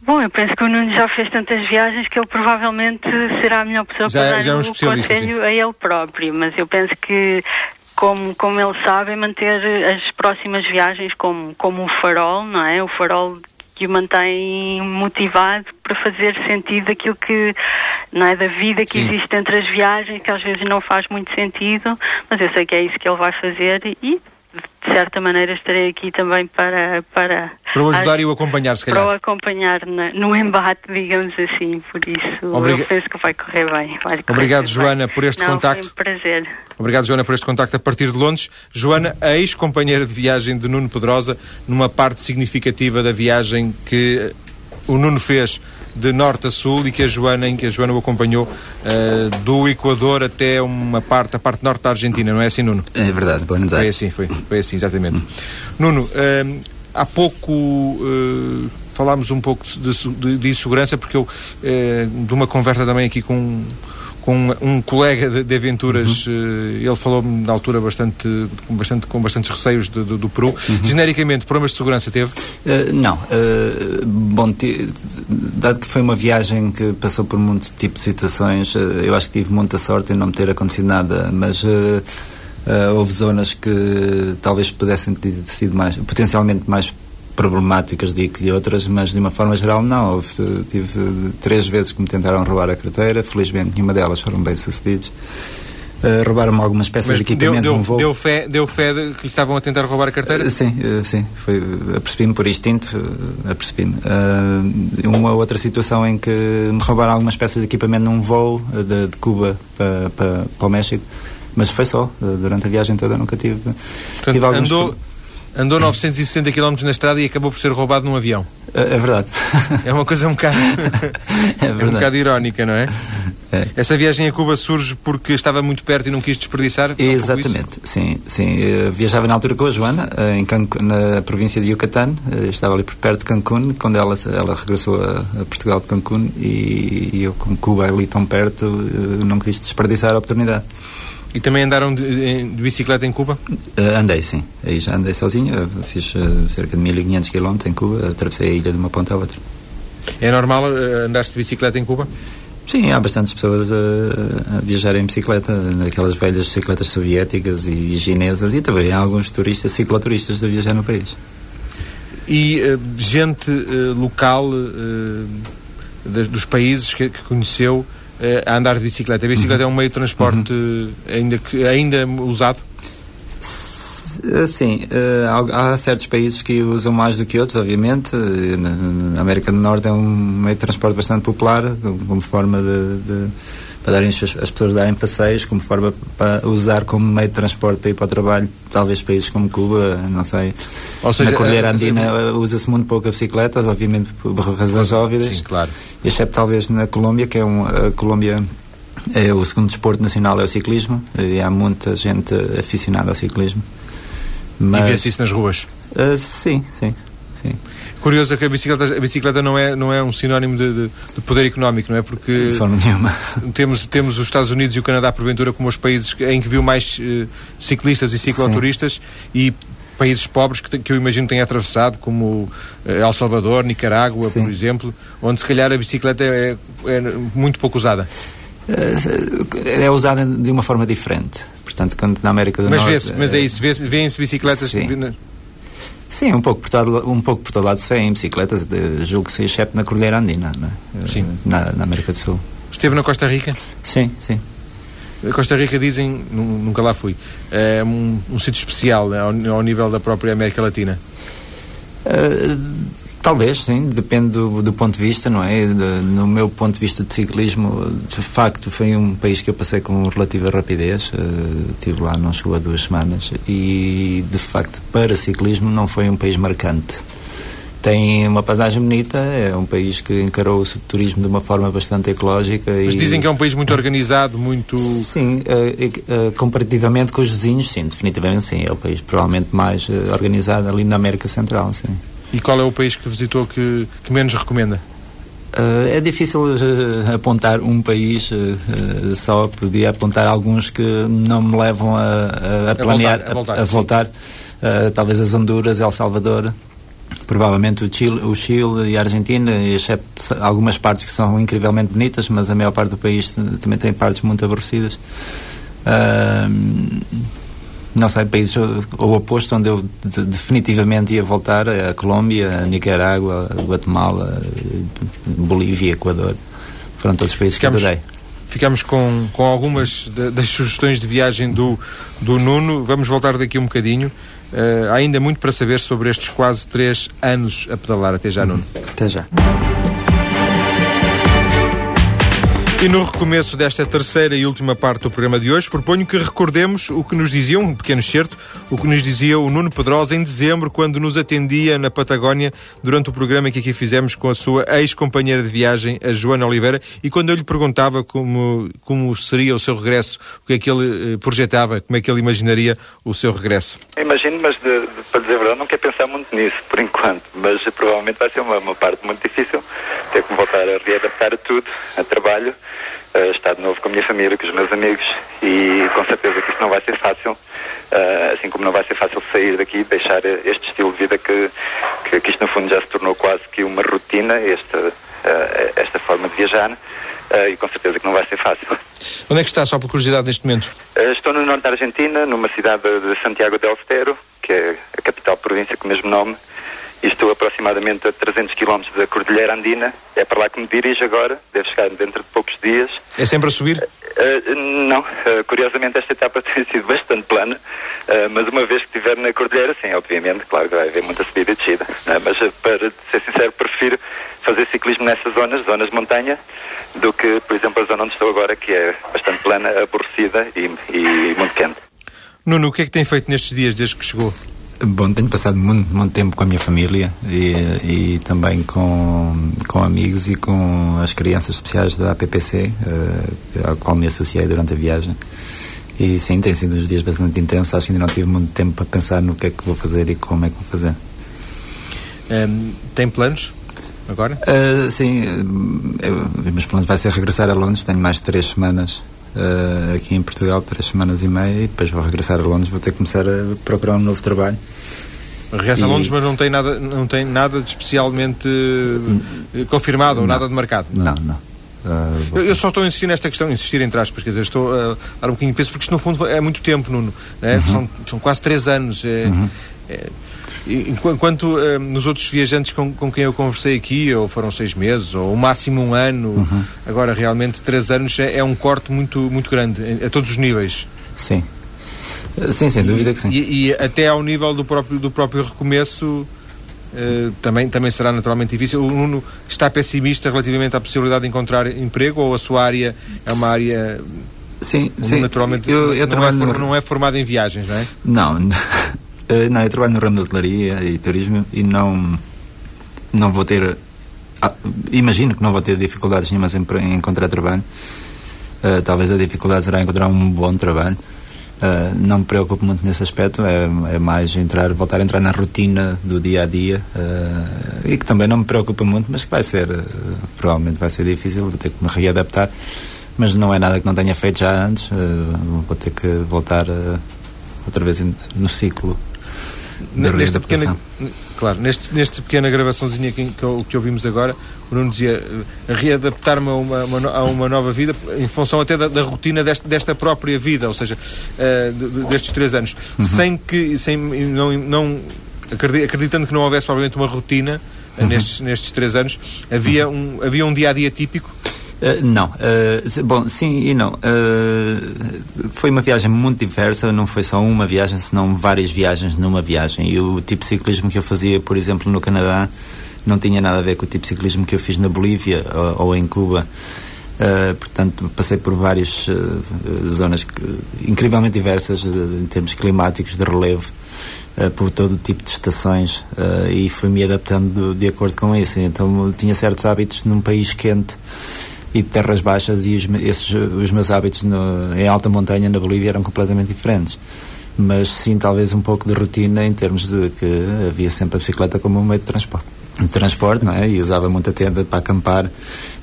Speaker 3: Bom, eu penso que o Nuno já fez tantas viagens que ele provavelmente será a melhor pessoa já, para dar é um o conselho sim. a ele próprio, mas eu penso que como, como ele sabe, é manter as próximas viagens como, como o farol, não é? O farol que o mantém motivado para fazer sentido aquilo que não é da vida que Sim. existe entre as viagens que às vezes não faz muito sentido mas eu sei que é isso que ele vai fazer e de certa maneira estarei aqui também para para
Speaker 1: para o ajudar e o acompanhar se calhar.
Speaker 3: para o acompanhar na, no embate digamos assim por isso Obriga... eu penso que vai correr bem vai correr
Speaker 1: obrigado
Speaker 3: bem.
Speaker 1: Joana por este
Speaker 3: Não,
Speaker 1: contacto
Speaker 3: foi um prazer.
Speaker 1: Obrigado Joana por este contacto a partir de Londres. Joana a ex-companheira de viagem de Nuno Pedrosa numa parte significativa da viagem que o Nuno fez de norte a sul e que a Joana, em que a Joana o acompanhou uh, do Equador até uma parte, a parte norte da Argentina, não é assim, Nuno?
Speaker 2: É verdade, Buenos
Speaker 1: Aires. Foi assim, foi, foi assim, exatamente. Nuno, uh, há pouco uh, falámos um pouco de, de, de insegurança, porque eu, de uma conversa também aqui com com um colega de, de aventuras, uhum. uh, ele falou-me na altura bastante com, bastante, com bastantes receios do, do, do Peru. Uhum. Genericamente, problemas de segurança teve?
Speaker 2: Uh, não. Uh, bom, dado que foi uma viagem que passou por muitos tipos de situações, eu acho que tive muita sorte em não me ter acontecido nada, mas. houve zonas que talvez pudessem ter sido mais, potencialmente mais problemáticas de que outras, mas de uma forma geral não. Houve, tive três vezes que me tentaram roubar a carteira, felizmente nenhuma delas foram bem sucedidas. Uh, roubaram-me algumas peças mas de equipamento
Speaker 1: deu,
Speaker 2: deu, voo.
Speaker 1: Deu fé, deu fé de que estavam a tentar roubar a carteira?
Speaker 2: Uh, sim, uh, sim. Foi, apercebi-me por instinto, apercebi-me. uma outra situação em que me roubaram algumas peças de equipamento num voo de, de Cuba para, para, para o México, mas foi só. durante a viagem toda nunca tive,
Speaker 1: Portanto, tive alguns... Andou andou 960 km na estrada e acabou por ser roubado num avião.
Speaker 2: É, é verdade.
Speaker 1: É uma coisa um bocado, é, é um bocado irónica, não é? é? Essa viagem a Cuba surge porque estava muito perto e não quis desperdiçar?
Speaker 2: Exatamente, sim. sim. Eu viajava na altura com a Joana, eh, em Cancun, na província de Yucatán, eh, estava ali por perto de Cancún, quando ela, ela regressou a, a Portugal de Cancún e, e eu, como Cuba é ali tão perto, eh, não quis desperdiçar a oportunidade.
Speaker 1: E também andaram de, de bicicleta em Cuba?
Speaker 2: Uh, andei, sim. Aí já andei sozinho. Fiz uh, cerca de 1500 km em Cuba. Atravessei a ilha de uma ponta à outra.
Speaker 1: É normal uh, andar de bicicleta em Cuba?
Speaker 2: Sim, há bastantes pessoas a, a viajar em bicicleta, naquelas velhas bicicletas soviéticas e chinesas, e também há alguns turistas, cicloturistas a viajar no país.
Speaker 1: E gente local uh, dos países que, que conheceu a andar de bicicleta. A bicicleta uhum. é um meio de transporte uhum. ainda, que, ainda usado?
Speaker 2: Sim, uh, há, certos países que usam mais do que outros, obviamente. Na América do Norte é um meio de transporte bastante popular, como forma de, de para darem as, as pessoas darem passeios, como forma para usar como meio de transporte para ir para o trabalho, talvez países como Cuba, não sei. Ou seja, Na Cordilheira eh, Andina é... usa-se muito pouco a bicicleta, obviamente por razões óbvias.
Speaker 1: Sim, claro.
Speaker 2: Exceto talvez na Colômbia, que é um, a Colômbia é o segundo desporto nacional é o ciclismo e há muita gente aficionada ao ciclismo.
Speaker 1: Mas... E vê-se isso nas ruas?
Speaker 2: Uh, sim, sim. Sim.
Speaker 1: Curioso é que a bicicleta, a bicicleta não, é, não é um sinónimo de, de, de poder económico, não é? Porque temos, temos os Estados Unidos e o Canadá, porventura, como os países em que viu mais uh, ciclistas e cicloturistas Sim. e países pobres que, que eu imagino tenha atravessado, como uh, El Salvador, Nicarágua, Sim. por exemplo, onde se calhar a bicicleta é, é muito pouco usada.
Speaker 2: É usada de uma forma diferente. Portanto, quando na América do
Speaker 1: mas
Speaker 2: Norte.
Speaker 1: Mas é isso, vêem-se bicicletas.
Speaker 2: Sim. Sim, um pouco por todo, um pouco por todo lado se vê em bicicletas, de, julgo que se excepto na Cordilheira Andina, é?
Speaker 1: sim.
Speaker 2: Na, na, América do Sul.
Speaker 1: Esteve na Costa Rica?
Speaker 2: Sim, sim.
Speaker 1: A Costa Rica dizem, nunca lá fui, é um, um sítio especial né, ao, ao, nível da própria América Latina.
Speaker 2: Uh, Talvez, sim, depende do, do, ponto de vista, não é? De, no meu ponto de vista de ciclismo, de facto, foi um país que eu passei com relativa rapidez. Uh, estive lá, não chegou a duas semanas. E, de facto, para ciclismo, não foi um país marcante. Tem uma paisagem bonita, é um país que encarou o turismo de uma forma bastante ecológica.
Speaker 1: Mas
Speaker 2: e...
Speaker 1: dizem que é um país muito organizado, muito.
Speaker 2: Sim, uh, uh, comparativamente com os vizinhos, sim, definitivamente sim. É o país provavelmente mais organizado ali na América Central, sim.
Speaker 1: E qual é o país que visitou que, que menos recomenda?
Speaker 2: Uh, é difícil uh, apontar um país uh, só, podia apontar alguns que não me levam a, a, a planear,
Speaker 1: a voltar.
Speaker 2: A, voltar. talvez as Honduras, El Salvador, provavelmente o Chile, o Chile e a Argentina, exceto algumas partes que são incrivelmente bonitas, mas a maior parte do país também tem partes muito aborrecidas. Uh, não sei, países o oposto onde eu de, definitivamente ia voltar a Colômbia, a Nicarágua, a Guatemala, Bolívia, Equador. Foram todos os países ficamos, que adorei.
Speaker 1: ficamos com, com algumas das sugestões de viagem do, do Nuno. Vamos voltar daqui um bocadinho. Uh, há ainda muito para saber sobre estes quase três anos a pedalar. Até já, Nuno.
Speaker 2: Até já.
Speaker 1: E no recomeço desta terceira e última parte do programa de hoje, proponho que recordemos o que nos dizia, um pequeno certo, o que nos dizia o Nuno Pedrosa em dezembro, quando nos atendia na Patagónia, durante o programa que aqui fizemos com a sua ex-companheira de viagem, a Joana Oliveira, e quando eu lhe perguntava como, como seria o seu regresso, o que é que ele eh, projetava, como é que ele imaginaria o seu regresso.
Speaker 4: Imagino, mas de, de, para dizer a verdade, não quero pensar muito nisso, por enquanto, mas provavelmente vai ser uma, uma parte muito difícil, ter que voltar a readaptar tudo, a trabalho, uh, estar de novo com a minha família, com os meus amigos e com certeza que isso não vai ser fácil, uh, assim como não vai ser fácil sair daqui e deixar este estilo de vida que, que, que, isto no fundo já se tornou quase que uma rotina, esta, uh, esta forma de viajar. e com certeza que não vai ser fácil.
Speaker 1: Onde é que está, só por curiosidade, neste momento?
Speaker 4: estou no norte da Argentina, numa cidade de Santiago del Estero, que é a capital província com o mesmo nome, e estou aproximadamente a 300 km da Cordilheira Andina. É para lá que me dirijo agora, deve chegar dentro de poucos dias.
Speaker 1: É sempre a subir?
Speaker 4: Uh, não, uh, curiosamente esta etapa tem sido bastante plana, uh, mas uma vez que estiver na Cordilheira, sim, obviamente, claro que vai haver muita subida e descida. mas para ser sincero, prefiro fazer ciclismo nessas zonas, zonas de montanha, do que, por exemplo, a zona onde estou agora, que é bastante plana, aborrecida e, e muito quente.
Speaker 1: Nuno, o que é que tem feito nestes dias desde que chegou?
Speaker 2: Bom, tenho passado muito, muito tempo com a minha família e, e também com, com amigos e com as crianças especiais da APPC, uh, ao qual me associei durante a viagem. E sim, tem sido uns dias bastante intensos. Acho que ainda não tive muito tempo para pensar no que é que vou fazer e como é que vou fazer.
Speaker 1: Um, ehm, tem planos agora?
Speaker 2: Uh, sim, eu, meus planos vai ser regressar a Londres. Tenho mais três semanas uh, aqui em Portugal, três semanas e meia, e depois vou regressar a Londres, vou ter que começar a procurar um novo trabalho.
Speaker 1: Regressa e... a Londres, mas não tem nada, não tem nada de especialmente uh, confirmado não. ou nada de marcado?
Speaker 2: Não, não. não.
Speaker 1: Uh, eu, eu, só estou a insistir nesta questão, insistir entre aspas, quer dizer, estou a dar um bocadinho de peso, porque isto no fundo é muito tempo, Nuno. Né? Uhum. São, são quase três anos. É, uhum. é, Enquanto uh, nos outros viajantes com, com quem eu conversei aqui, ou foram seis meses, ou o máximo um ano, uhum. agora realmente três anos é, é, um corte muito, muito grande, a todos os níveis.
Speaker 2: Sim. Sim, sem dúvida que sim.
Speaker 1: E, e, até ao nível do próprio, do próprio recomeço uh, também, também será naturalmente difícil. O Nuno está pessimista relativamente à possibilidade de encontrar emprego ou a sua área é uma área.
Speaker 2: Sim, sim.
Speaker 1: Naturalmente eu, eu não, é, no... não é formado em viagens, não é?
Speaker 2: Não. Uh, não, eu trabalho no ramo da hotelaria e turismo e não, não vou ter. Ah, imagino que não vou ter dificuldades nenhumas em, em encontrar trabalho. Uh, talvez a dificuldade será encontrar um bom trabalho. Uh, não me preocupo muito nesse aspecto, é, é, mais entrar, voltar a entrar na rotina do dia a dia uh, e que também não me preocupa muito, mas que vai ser, uh, provavelmente vai ser difícil, vou ter que me readaptar, mas não é nada que não tenha feito já antes, vou ter que voltar outra vez no ciclo
Speaker 1: nesta pequena, claro, neste, nesta pequena gravaçãozinha que, que, que ouvimos agora, o Nuno dizia uh, readaptar-me a uma, uma, a uma nova vida em função até da, da rotina desta, desta própria vida, ou seja, uh, destes três anos, uhum. sem que, sem, não, não acreditando que não houvesse provavelmente uma rotina uh, uhum. nestes, nestes três anos, havia um, havia um dia a dia típico
Speaker 2: Uh, não. Uh, bom, sim e não. Uh, foi uma viagem muito diversa, não foi só uma viagem, senão várias viagens numa viagem. E o tipo de ciclismo que eu fazia, por exemplo, no Canadá, não tinha nada a ver com o tipo de ciclismo que eu fiz na Bolívia ou, ou em Cuba. portanto, passei por várias zonas que, incrivelmente diversas em termos climáticos, de relevo. Uh, por todo o tipo de estações uh, e fui-me adaptando de, de, acordo com isso. Então tinha certos hábitos num país quente e de terras baixas e os, esses, os meus hábitos no, em alta montanha na Bolívia eram completamente diferentes mas sim talvez um pouco de rotina em termos de que havia sempre a bicicleta como um meio de transporte de transporte, não é? E usava muita tenda para acampar,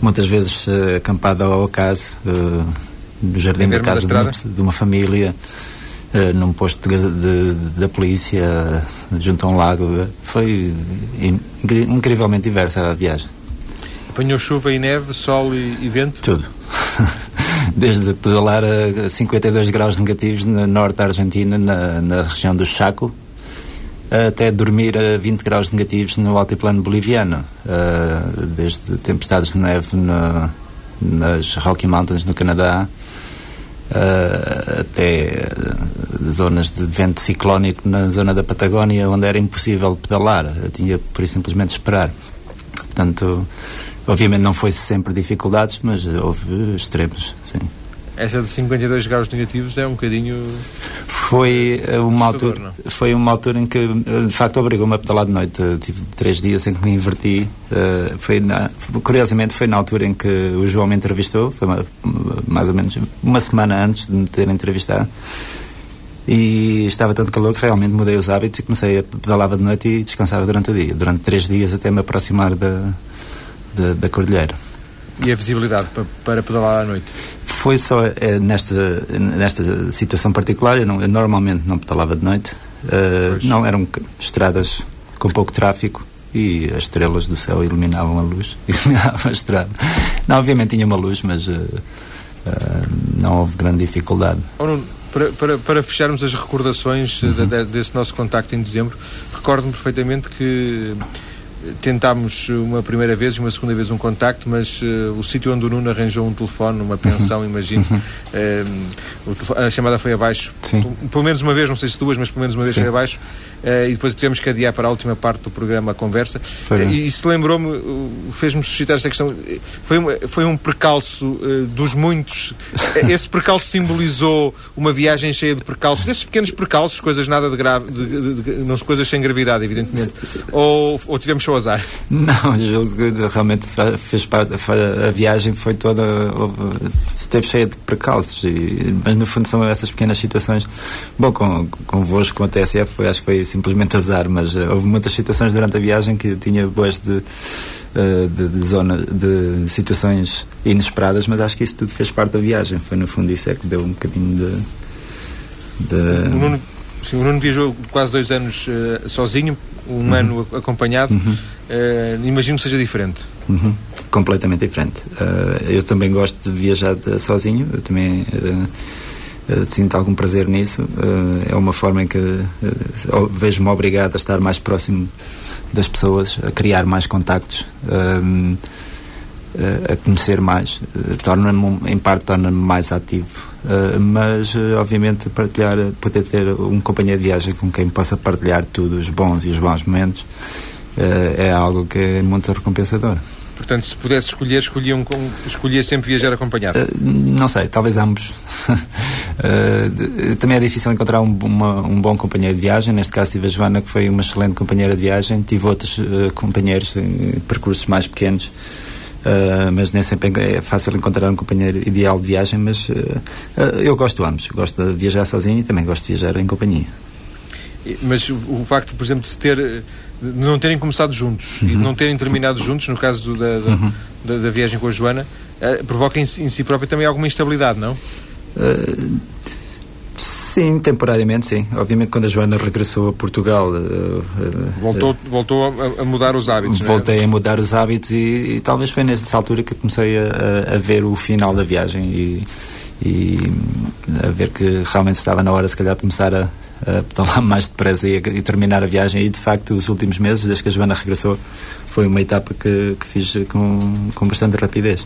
Speaker 2: muitas vezes uh, acampada ao acaso, uh, no jardim da casa de uma, de uma, família, uh, num posto da polícia, junto a um lago. Foi in, incrivelmente diversa a viagem.
Speaker 1: Apanhou chuva e neve, sol e, e vento?
Speaker 2: Tudo. Desde pedalar a 52 graus negativos no norte da Argentina, na, na região do Chaco, até dormir a 20 graus negativos no altiplano boliviano. Uh, desde tempestades de neve nas Rocky Mountains no Canadá, uh, até zonas de vento ciclónico na zona da Patagónia, onde era impossível pedalar, eu tinha por simplesmente esperar. Portanto, obviamente não foi sempre dificuldades, mas houve extremos, sim.
Speaker 1: Essa de 52 graus negativos é um bocadinho.
Speaker 2: Foi eh, uma altura, não? foi uma altura em que, eh, de facto, obrigou-me a pedalar de noite. Tive três dias em que me inverti. Uh, foi na, curiosamente, foi na altura em que o João me entrevistou, foi uma, mais ou menos uma semana antes de me ter entrevistado. E estava tanto calor que realmente mudei os hábitos e comecei a pedalava de noite e descansava durante o dia. Durante três dias até me aproximar da, da, da cordilheira.
Speaker 1: E a visibilidade para, para pedalar à noite?
Speaker 2: Foi só é, nesta, nesta situação particular, eu, não, eu normalmente não pedalava de noite. Uh, não, eram estradas com pouco tráfego e as estrelas do céu iluminavam a luz, iluminavam a estrada. Não, obviamente tinha uma luz, mas uh, uh, não houve grande dificuldade.
Speaker 1: Oh, para, para, para, fecharmos as recordações uhum. de, de, desse nosso contacto em dezembro, recordo-me perfeitamente que tentámos uma primeira vez e uma segunda vez um contacto, mas uh, o sítio onde o Nuno arranjou um telefone, uma pensão, uhum. imagino, uh, a chamada foi abaixo. Sim. Pelo menos uma vez, não sei se duas, mas pelo menos uma vez Sim. foi abaixo. Uh, e depois tivemos que adiar para a última parte do programa a conversa. Foi e isso lembrou-me, fez-me suscitar esta questão. Foi, uma, foi um percalço dos muitos. Esse percalço simbolizou uma viagem cheia de percalços, desses pequenos percalços, coisas nada de grave, de, de, de, não coisas sem gravidade, evidentemente. Ou, ou tivemos só azar?
Speaker 2: Não, realmente fez parte, a viagem foi toda, esteve cheia de precalços, e, mas no fundo são essas pequenas situações. Bom, com, convosco, com a TSF, foi, acho que foi simplesmente azar, mas uh, houve muitas situações durante a viagem que tinha boas de. Uh, de, de, zona, de situações inesperadas, mas acho que isso tudo fez parte da viagem. Foi no fundo isso é que deu um bocadinho de. de...
Speaker 1: O, Nuno, sim, o Nuno viajou quase dois anos uh, sozinho, um uhum. ano acompanhado, uhum. uh, imagino que seja diferente.
Speaker 2: Uhum. Completamente diferente. Uh, eu também gosto de viajar sozinho, eu também uh, sinto algum prazer nisso. é uma forma em que vejo-me obrigado a estar mais próximo das pessoas, a criar mais contactos. a conhecer mais, torna-me, em parte, torna-me mais ativo Uh, mas uh, obviamente partilhar, poder ter um companheiro de viagem com quem possa partilhar tudo, os bons e os bons momentos, uh, é algo que é muito recompensador.
Speaker 1: Portanto, se pudesse escolher, escolhia, um, escolhia sempre viajar acompanhado?
Speaker 2: não sei, talvez ambos. também é difícil encontrar um, uma, um bom companheiro de viagem. Neste caso, tive a Joana, que foi uma excelente companheira de viagem. Tive outros companheiros em percursos mais pequenos Uh, mas nem sempre é fácil encontrar um companheiro ideal de viagem, mas uh, uh, eu gosto ambos. Gosto de viajar sozinho e também gosto de viajar em companhia.
Speaker 1: Mas o facto, por exemplo, de, ter, de não terem começado juntos uhum. e de não terem terminado juntos, no caso da, da, uhum. da, da viagem com a Joana, provoca em, em, si próprio também alguma instabilidade, não?
Speaker 2: Sim, temporariamente sim. Obviamente quando a Joana regressou a Portugal... Uh,
Speaker 1: voltou uh, voltou a, a, mudar os hábitos,
Speaker 2: é? Voltei a mudar os hábitos e, e, talvez foi nessa altura que comecei a, a, ver o final da viagem e, e, a ver que realmente estava na hora se calhar de começar a, a pedalar mais depressa e, e terminar a viagem e de facto os últimos meses, desde que a Joana regressou, foi uma etapa que, que fiz com, com bastante rapidez.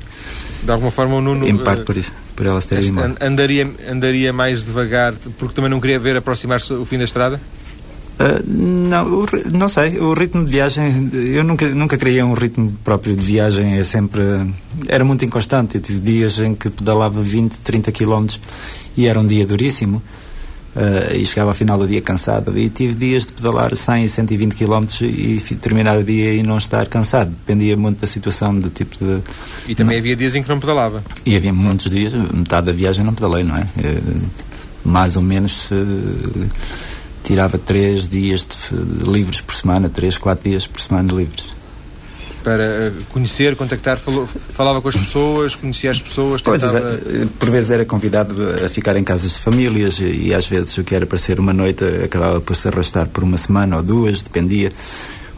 Speaker 1: De alguma forma o Nuno...
Speaker 2: Em parte por isso por elas terem
Speaker 1: ido Andaria, andaria mais devagar porque também não queria ver aproximar-se o fim da estrada?
Speaker 2: Uh, não, não sei. O ritmo de viagem, eu nunca, nunca criei um ritmo próprio de viagem. É sempre. Era muito inconstante. Eu tive dias em que pedalava 20, 30 km e era um dia duríssimo uh, e chegava ao final do dia cansado. E tive dias de pedalar 100 e 120 km e terminar o dia e não estar cansado. Dependia muito da situação, do tipo de.
Speaker 1: E também não. havia dias em que não pedalava?
Speaker 2: E havia muitos dias, metade da viagem não pedalei, não é? Uh, mais ou menos. Uh, tirava três dias de, de livres por semana, três, quatro dias por semana livres
Speaker 1: para eh, conhecer, contactar, falou, falava com as pessoas, conhecia as pessoas, tentava...
Speaker 2: Pois, eh, por vezes era convidado a ficar em casas de famílias e, às vezes o que era para ser uma noite acabava por se arrastar por uma semana ou duas, dependia.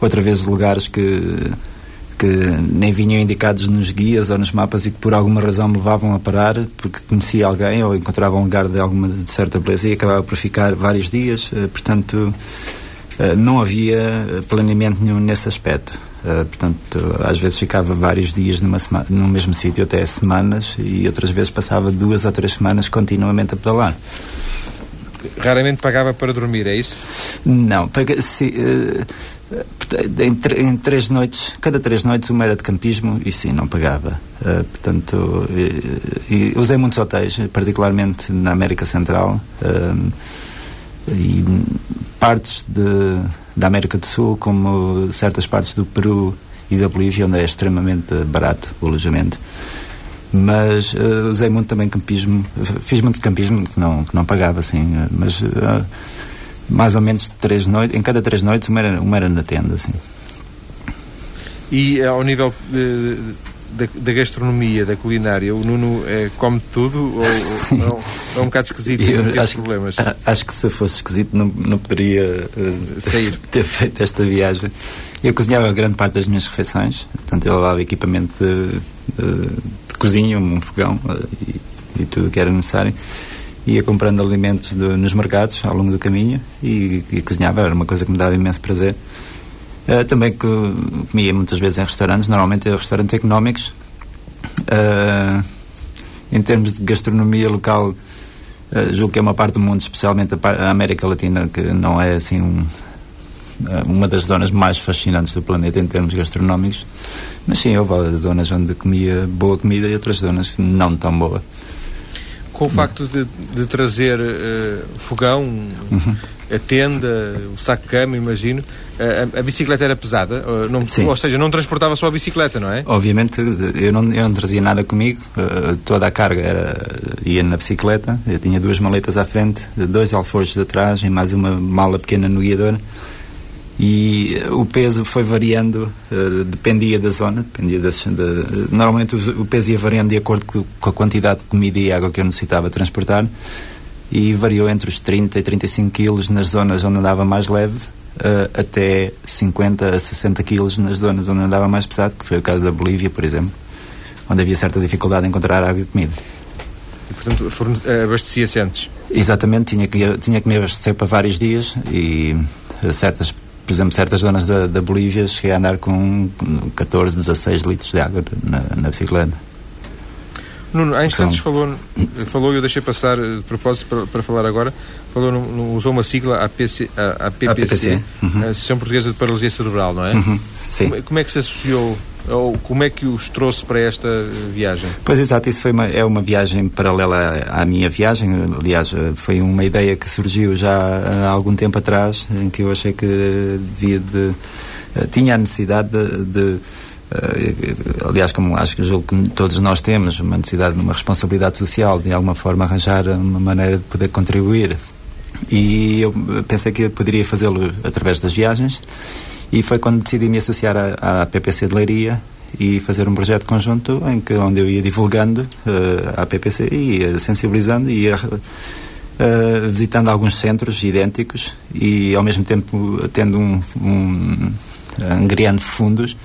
Speaker 2: Outra vez lugares que que nem vinham indicados nos guias ou nos mapas e que por alguma razão me levavam a parar porque conhecia alguém ou encontrava um lugar de alguma de certa beleza e acabava por ficar vários dias, eh, portanto não havia planeamento nenhum nesse aspecto. Uh, portanto, às vezes ficava vários dias numa no mesmo sítio, até semanas, e outras vezes passava duas ou três semanas continuamente a pedalar.
Speaker 1: Raramente pagava para dormir, é isso?
Speaker 2: Não, paga, se, uh, em, em, três noites, cada três noites uma era de campismo e sim, não pagava. Uh, portanto, e, e usei muitos hotéis, particularmente na América Central e partes de, da América do Sul, como certas partes do Peru e da Bolívia, onde é extremamente barato o alojamento. Mas uh, usei muito também campismo, fiz muito campismo que não, que não pagava, assim, mas mais ou menos três noites, em cada três noites uma era, uma era na tenda, assim.
Speaker 1: E ao nível de, da, da, gastronomia, da culinária, o Nuno é, come tudo ou, ou, é um bocado esquisito e não
Speaker 2: acho,
Speaker 1: problemas?
Speaker 2: Acho que se fosse esquisito não, não poderia uh, sair ter feito esta viagem. Eu cozinhava grande parte das minhas refeições, portanto eu levava equipamento de, de, de cozinha, um fogão uh, e, e tudo o que era necessário ia comprando alimentos de, nos mercados ao longo do caminho e, e, cozinhava, era uma coisa que me dava imenso prazer. Uh, também que comia muitas vezes em restaurantes, normalmente em restaurantes económicos. Uh, em termos de gastronomia local, uh, julgo que é uma parte do mundo, especialmente a, a América Latina, que não é assim um, uma das zonas mais fascinantes do planeta em termos gastronómicos. Mas sim, houve zonas onde comia boa comida e outras zonas não tão boa
Speaker 1: com o facto de, de trazer fogão, uhum. A tenda, o saco de cama, imagino, a, a, bicicleta era pesada? Não, ou seja, não transportava só a bicicleta, não é?
Speaker 2: Obviamente, eu não, eu não trazia nada comigo, toda a carga era, ia na bicicleta, eu tinha duas maletas à frente, dois alforjes atrás e mais uma mala pequena no guiador. E o peso foi variando, uh, dependia da zona, dependia das, de, normalmente o, o, peso ia variando de acordo com, com, a quantidade de comida e água que eu necessitava transportar e variou entre os 30 e 35 quilos nas zonas onde andava mais leve uh, até 50 a 60 quilos nas zonas onde andava mais pesado, que foi o caso da Bolívia, por exemplo, onde havia certa dificuldade em encontrar água e comida.
Speaker 1: E, portanto, eh, abastecia-se antes?
Speaker 2: Exatamente, tinha que, tinha que me abastecer para vários dias e certas por exemplo, certas zonas da, da Bolívia cheguei a andar com 14, 16 litros de água na, na bicicleta.
Speaker 1: Nuno, há instantes então, falou, falou, eu deixei passar de propósito para, para falar agora, falou, no, usou uma sigla APC, a, a PPC, uhum. a Associação Portuguesa de Paralisia Cerebral, não é?
Speaker 2: Uhum. Sim.
Speaker 1: Como, como, é que se associou, ou como é que os trouxe para esta viagem?
Speaker 2: Pois exato, isso foi uma, é uma viagem paralela à minha viagem, aliás, foi uma ideia que surgiu já há algum tempo atrás, em que eu achei que devia de, eh, tinha a necessidade de, de aliás, como acho que julgo que todos nós temos uma necessidade, uma responsabilidade social, de alguma forma arranjar uma maneira de poder contribuir. E eu pensei que poderia fazê-lo através das viagens, e foi quando decidi me associar à, à PPC de Leiria e fazer um projeto conjunto em que onde eu ia divulgando uh, a PPC e ia sensibilizando e ia uh, visitando alguns centros idênticos e ao mesmo tempo tendo um, um angriando fundos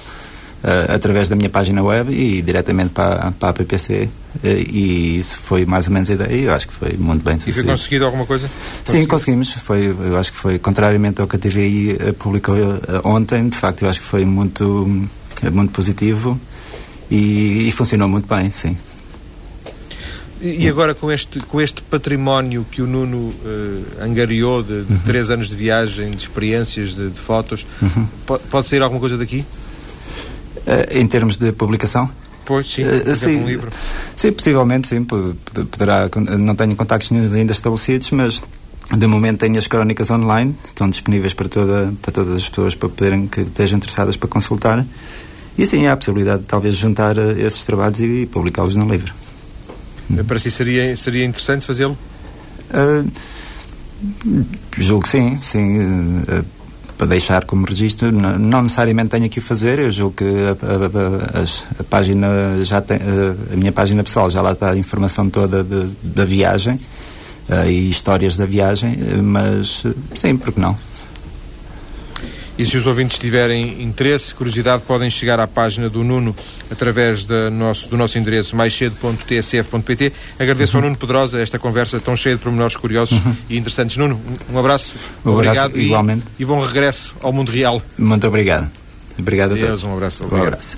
Speaker 2: uh, através da minha página web e diretamente para, para a PPC. Uh, eh, e isso foi mais ou menos a ideia e eu acho que foi muito bem sucedido.
Speaker 1: E foi conseguido alguma coisa?
Speaker 2: Sim, conseguimos. Foi, eu acho que foi, contrariamente ao que a TVI uh, publicou ontem, de facto, eu acho que foi muito, muito positivo e, e funcionou muito bem, sim.
Speaker 1: E agora com este, com este património que o Nuno uh, angariou de, de uhum. três anos de viagem, de experiências, de, de fotos, uhum. pode, pode sair alguma coisa daqui?
Speaker 2: Uh, em termos de publicação?
Speaker 1: Pois, sim, uh, sim, um livro.
Speaker 2: Sim, possivelmente, sim. Poderá, não tenho contactos nenhum ainda estabelecidos, mas de momento tenho as crónicas online, estão disponíveis para, toda, para todas as pessoas para poderem, que estejam interessadas para consultar. E sim, há a possibilidade de talvez juntar uh, esses trabalhos e, e publicá-los no livro.
Speaker 1: Para si seria, seria interessante fazê-lo?
Speaker 2: Uh, julgo que sim, sim. Uh, para deixar como registro, não, necessariamente tenho que o fazer, eu julgo que a, a, a, página já tem, a, minha página pessoal já lá está a informação toda de, da viagem uh, e histórias da viagem, mas sim, porque não?
Speaker 1: E se os ouvintes tiverem interesse, curiosidade, podem chegar à página do Nuno através do nosso, do nosso endereço maiscedo.tsf.pt. Agradeço uhum. ao Nuno Pedrosa esta conversa tão cheia de pormenores curiosos uhum. e interessantes. Nuno, um abraço.
Speaker 2: Um obrigado abraço,
Speaker 1: e,
Speaker 2: igualmente.
Speaker 1: E bom regresso ao mundo real.
Speaker 2: Muito obrigado. Obrigado a
Speaker 1: Deus,
Speaker 2: todos.
Speaker 1: um abraço.
Speaker 2: Um
Speaker 1: Obrigado.
Speaker 2: abraço.